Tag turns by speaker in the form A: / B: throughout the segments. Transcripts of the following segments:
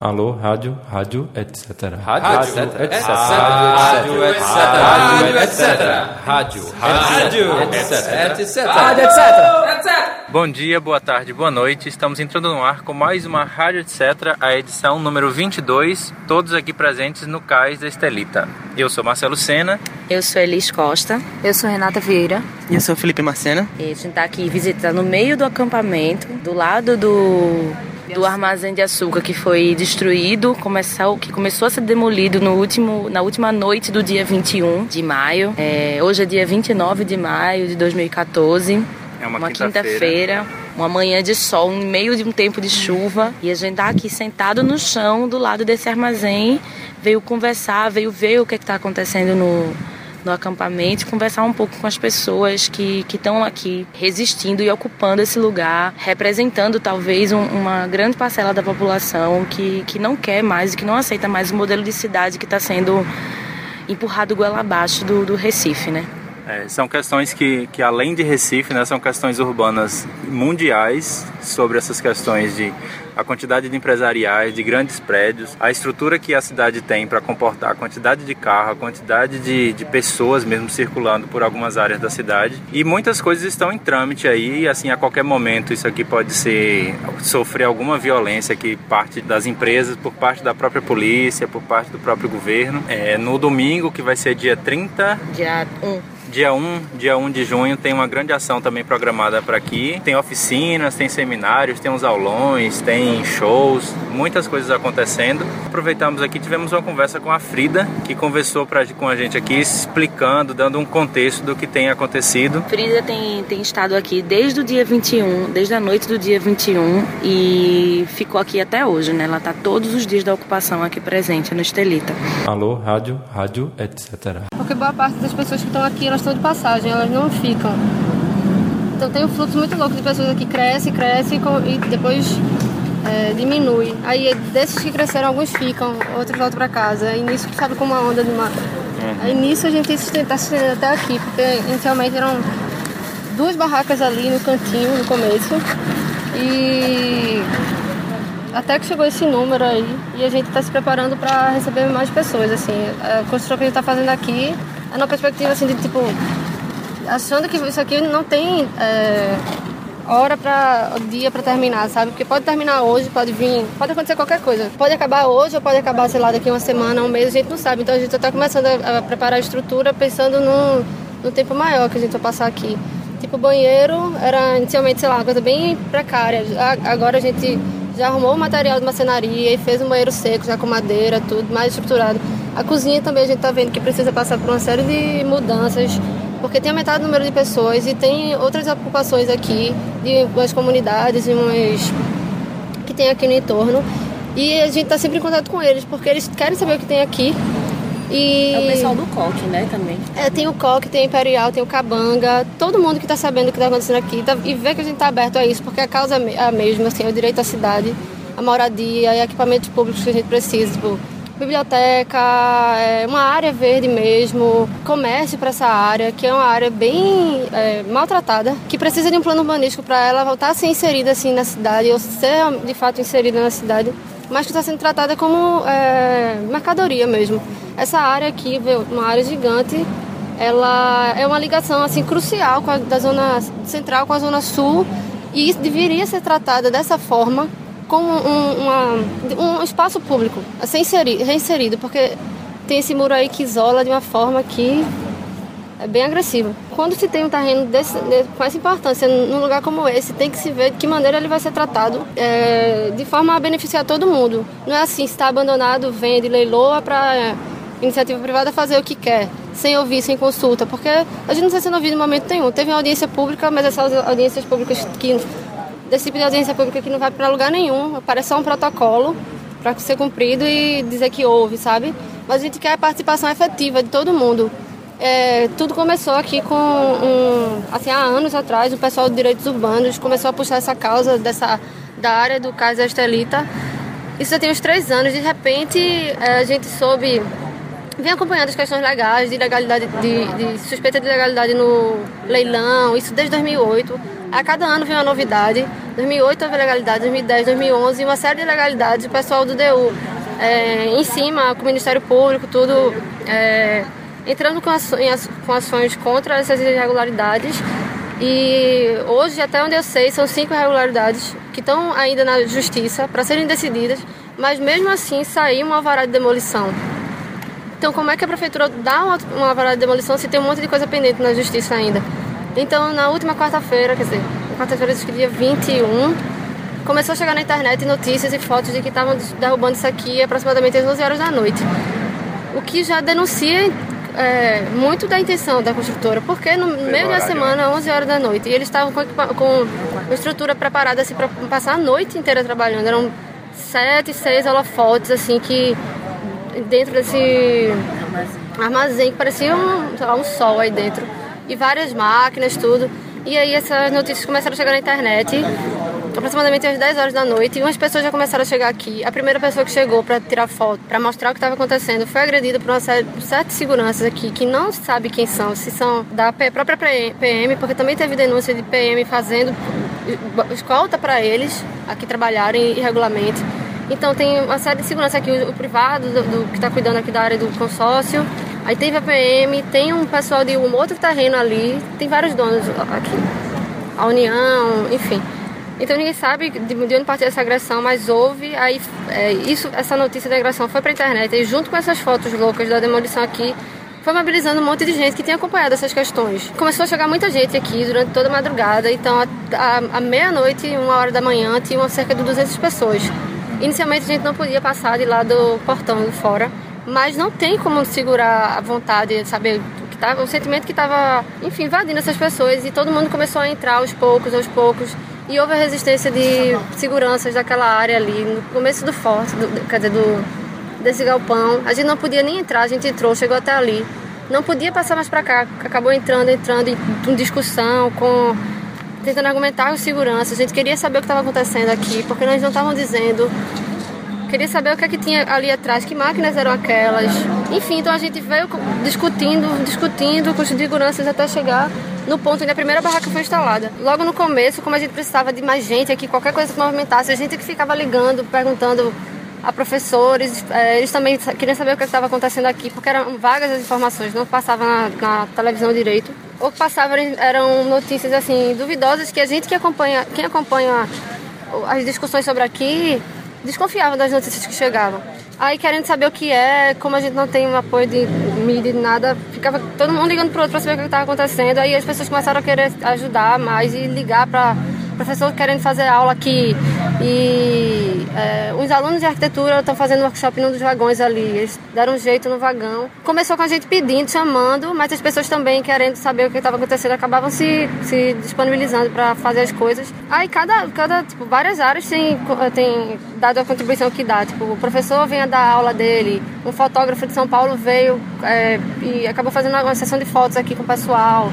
A: Alô, rádio, rádio, etc.
B: Rádio, etc. Rádio, etc. Rádio, etc. Rádio, rádio, etc. etc. Rádio, etc.
C: Bom dia, boa tarde, boa noite. Estamos entrando no ar com mais uma Rádio Etc., a edição número 22, todos aqui presentes no Cais da Estelita. Eu sou Marcelo Sena.
D: Eu sou Elis Costa.
E: Eu sou Renata Vieira.
F: E eu sou Felipe Marcena.
D: E a gente está aqui visitando no meio do acampamento, do lado do do armazém de açúcar que foi destruído, começou, que começou a ser demolido no último, na última noite do dia 21 de maio. É, hoje é dia 29 de maio de 2014.
C: É uma,
D: uma
C: quinta-feira.
D: Quinta uma manhã de sol, no meio de um tempo de chuva. E a gente tá aqui sentado no chão do lado desse armazém. Veio conversar, veio ver o que é está acontecendo no, no acampamento, conversar um pouco com as pessoas que estão aqui resistindo e ocupando esse lugar, representando talvez um, uma grande parcela da população que, que não quer mais e que não aceita mais o modelo de cidade que está sendo empurrado goela abaixo do, do Recife, né?
C: É, são questões que, que, além de Recife, né, são questões urbanas mundiais sobre essas questões de a quantidade de empresariais, de grandes prédios, a estrutura que a cidade tem para comportar a quantidade de carro, a quantidade de, de pessoas mesmo circulando por algumas áreas da cidade. E muitas coisas estão em trâmite aí, assim, a qualquer momento isso aqui pode ser sofrer alguma violência que parte das empresas, por parte da própria polícia, por parte do próprio governo. É, no domingo, que vai ser dia 30...
D: Dia 1
C: Dia 1, dia 1 de junho tem uma grande ação também programada para aqui. Tem oficinas, tem seminários, tem uns aulões, tem shows, muitas coisas acontecendo. Aproveitamos aqui, tivemos uma conversa com a Frida, que conversou pra, com a gente aqui, explicando, dando um contexto do que tem acontecido.
D: Frida tem, tem estado aqui desde o dia 21, desde a noite do dia 21 e ficou aqui até hoje, né? Ela tá todos os dias da ocupação aqui presente no Estelita.
A: Alô, rádio, rádio, etc.
E: Porque boa parte das pessoas que estão aqui, elas estão de passagem, elas não ficam. Então tem um fluxo muito louco de pessoas aqui, cresce, cresce e depois é, diminui. Aí desses que cresceram, alguns ficam, outros voltam para casa. E nisso sabe como uma onda de uma. Uhum. Aí nisso a gente está se estendendo até aqui, porque inicialmente eram duas barracas ali no cantinho no começo. E até que chegou esse número aí e a gente está se preparando para receber mais pessoas assim a construção que a gente está fazendo aqui é uma perspectiva assim de tipo achando que isso aqui não tem é, hora para dia para terminar sabe? Porque pode terminar hoje pode vir pode acontecer qualquer coisa. Pode acabar hoje ou pode acabar sei lá daqui uma semana um mês a gente não sabe. Então a gente está começando a, a, preparar a estrutura pensando no, no tempo maior que a gente vai passar aqui. Tipo banheiro era inicialmente sei lá uma coisa bem precária. Agora a gente já arrumou o material de macenaria e fez um banheiro seco, já com madeira, tudo mais estruturado. A cozinha também a gente está vendo que precisa passar por uma série de mudanças, porque tem aumentado o número de pessoas e tem outras ocupações aqui, de umas comunidades e umas que tem aqui no entorno. E a gente está sempre em contato com eles, porque eles querem saber o que tem aqui
D: e... É o pessoal do coque, né, também.
E: É, tem o coque, tem o imperial, tem o cabanga, todo mundo que está sabendo o que está acontecendo aqui tá, e vê que a gente está aberto a isso, porque a causa é a mesma, assim, é o direito à cidade, a moradia e equipamentos públicos que a gente precisa, tipo, biblioteca, é, uma área verde mesmo, comércio para essa área, que é uma área bem é, maltratada, que precisa de um plano urbanístico para ela voltar a ser inserida assim na cidade, ou ser de fato inserida na cidade, mas que está sendo tratada como é, mercadoria mesmo. Essa área aqui, uma área gigante, ela é uma ligação assim crucial a, da zona central com a zona sul e deveria ser tratada dessa forma como um, uma, um espaço público a ser inserido, reinserido, porque tem esse muro aí que isola de uma forma que é bem agressiva. Quando se tem um terreno desse, com essa importância num lugar como esse, tem que se ver de que maneira ele vai ser tratado é, de forma a beneficiar todo mundo. Não é assim, está abandonado, vende, leiloa para iniciativa privada fazer o que quer, sem ouvir, sem consulta, porque a gente não está sendo ouvido em momento nenhum. Teve uma audiência pública, mas essas audiências públicas que desse tipo de audiência pública que não vai para lugar nenhum, parece só um protocolo para ser cumprido e dizer que houve, sabe? Mas a gente quer a participação efetiva de todo mundo. É, tudo começou aqui com um, assim há anos atrás o pessoal de direitos urbanos começou a puxar essa causa dessa da área do Cais Estelita isso já tem uns três anos de repente é, a gente soube vem acompanhando as questões legais, de legalidade, de, de, suspeita de legalidade no leilão, isso desde 2008. A cada ano vem uma novidade. 2008 houve ilegalidade, 2010, 2011, uma série de ilegalidades. O pessoal do DU é, em cima, com o Ministério Público, tudo é, entrando com ações, com ações contra essas irregularidades. E hoje, até onde eu sei, são cinco irregularidades que estão ainda na justiça para serem decididas, mas mesmo assim saiu uma alvará de demolição. Então, como é que a prefeitura dá uma, uma alvará de demolição se tem um monte de coisa pendente na justiça ainda? Então, na última quarta-feira, quer dizer, quarta-feira, dia 21, começou a chegar na internet notícias e fotos de que estavam derrubando isso aqui aproximadamente às 12 horas da noite. O que já denuncia é, muito da intenção da construtora, porque no Pelo meio da semana, 11 horas da noite, e eles estavam com, com uma estrutura preparada assim, para passar a noite inteira trabalhando. Eram sete, seis holofotes assim que dentro desse armazém que parecia um, lá, um sol aí dentro e várias máquinas, tudo. E aí essas notícias começaram a chegar na internet, aproximadamente às 10 horas da noite, e umas pessoas já começaram a chegar aqui. A primeira pessoa que chegou para tirar foto, para mostrar o que estava acontecendo, foi agredida por uma série de seguranças aqui, que não sabe quem são, se são da própria PM, porque também teve denúncia de PM fazendo escolta para eles aqui trabalharem irregularmente. Então tem uma série de segurança aqui, o, privado do, do que está cuidando aqui da área do consórcio, Aí teve a PM, tem um pessoal de um outro terreno ali, tem vários donos aqui. A União, enfim. Então ninguém sabe de onde partiu essa agressão, mas houve. Aí é, isso, essa notícia da agressão foi para a internet e junto com essas fotos loucas da demolição aqui, foi mobilizando um monte de gente que tinha acompanhado essas questões. Começou a chegar muita gente aqui durante toda a madrugada, então à meia-noite, uma hora da manhã, tinham cerca de 200 pessoas. Inicialmente a gente não podia passar de lá do portão de fora mas não tem como segurar a vontade, saber o que tava, o sentimento que estava, enfim, invadindo essas pessoas e todo mundo começou a entrar aos poucos, aos poucos. E houve a resistência de seguranças daquela área ali, no começo do forte, do, quer dizer, do, desse galpão. A gente não podia nem entrar, a gente entrou, chegou até ali. Não podia passar mais para cá, acabou entrando, entrando em discussão, com tentando argumentar com segurança. A gente queria saber o que estava acontecendo aqui, porque nós não estavam dizendo Queria saber o que é que tinha ali atrás, que máquinas eram aquelas. Enfim, então a gente veio discutindo, discutindo com os seguranças até chegar no ponto onde a primeira barraca foi instalada. Logo no começo, como a gente precisava de mais gente aqui, qualquer coisa que movimentasse, a gente que ficava ligando, perguntando a professores, é, eles também queriam saber o que estava acontecendo aqui, porque eram vagas as informações, não passavam na, na televisão direito. Ou que passavam eram notícias assim duvidosas que a gente que acompanha, quem acompanha as discussões sobre aqui, desconfiava das notícias que chegavam. Aí querendo saber o que é, como a gente não tem um apoio de mídia de nada, ficava todo mundo ligando pro outro para saber o que estava acontecendo. Aí as pessoas começaram a querer ajudar mais e ligar para professor querendo fazer aula aqui e é, os alunos de arquitetura estão fazendo workshop num dos vagões ali. Eles deram um jeito no vagão. Começou com a gente pedindo, chamando, mas as pessoas também querendo saber o que estava acontecendo acabavam se, se disponibilizando para fazer as coisas. Aí cada, cada tipo, várias áreas tem, tem dado a contribuição que dá. Tipo, o professor vem a dar aula dele, um fotógrafo de São Paulo veio é, e acabou fazendo uma sessão de fotos aqui com o pessoal.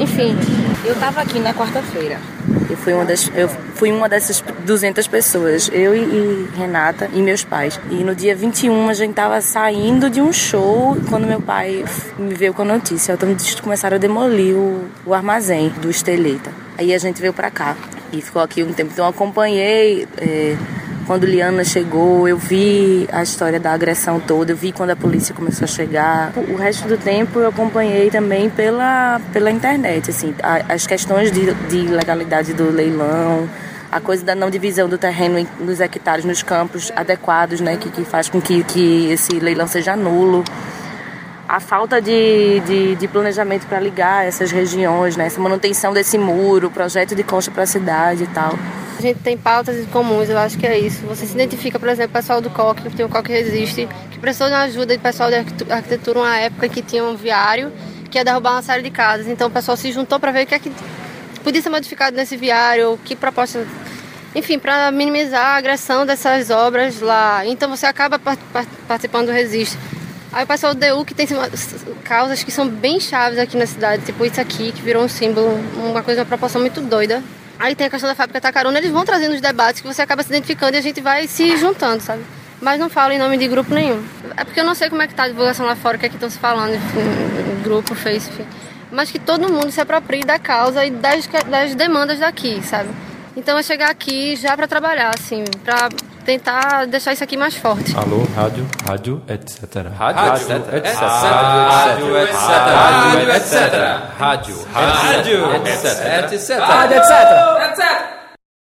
E: Enfim.
D: Eu estava aqui na quarta-feira. Eu fui uma das eu fui uma dessas 200 pessoas, eu e, e, Renata e meus pais. E no dia 21 a gente tava saindo de um show quando meu pai me veio com a notícia. Então começaram a demolir o, o armazém do Esteleta. Aí a gente veio para cá e ficou aqui um tempo. Então acompanhei é, quando Liana chegou, eu vi a história da agressão toda, eu vi quando a polícia começou a chegar. O resto do tempo eu acompanhei também pela, pela internet, assim, as questões de, de legalidade do leilão, a coisa da não divisão do terreno nos hectares, nos campos adequados, né, que, que faz com que, que esse leilão seja nulo. A falta de, de, de planejamento para ligar essas regiões, né, essa manutenção desse muro, projeto de costa para a cidade e tal.
E: A gente tem pautas comuns, eu acho que é isso. Você se identifica, por exemplo, o pessoal do COC, que tem o COC Resiste, que precisou de ajuda de pessoal de arquitetura uma época que tinha um viário que ia derrubar uma série de casas. Então o pessoal se juntou para ver o que é que podia ser modificado nesse viário, que proposta. Enfim, para minimizar a agressão dessas obras lá. Então você acaba participando do Resiste. Aí o pessoal do DU que tem causas que são bem chaves aqui na cidade, tipo isso aqui, que virou um símbolo, uma coisa, uma proporção muito doida. Aí tem a questão da fábrica Tacarona, eles vão trazendo os debates que você acaba se identificando e a gente vai se juntando, sabe? Mas não falo em nome de grupo nenhum. É porque eu não sei como é que tá a divulgação lá fora, o que é que estão se falando, em grupo, Face, enfim. Mas que todo mundo se aproprie da causa e das, das demandas daqui, sabe? Então é chegar aqui já para trabalhar, assim, para tentar deixar isso aqui mais forte.
A: Alô, rádio, rádio, etc.
B: Rádio, etc. etc. Rádio, etc. Rádio, etc. Rádio, rádio, etc. Rádio, etc.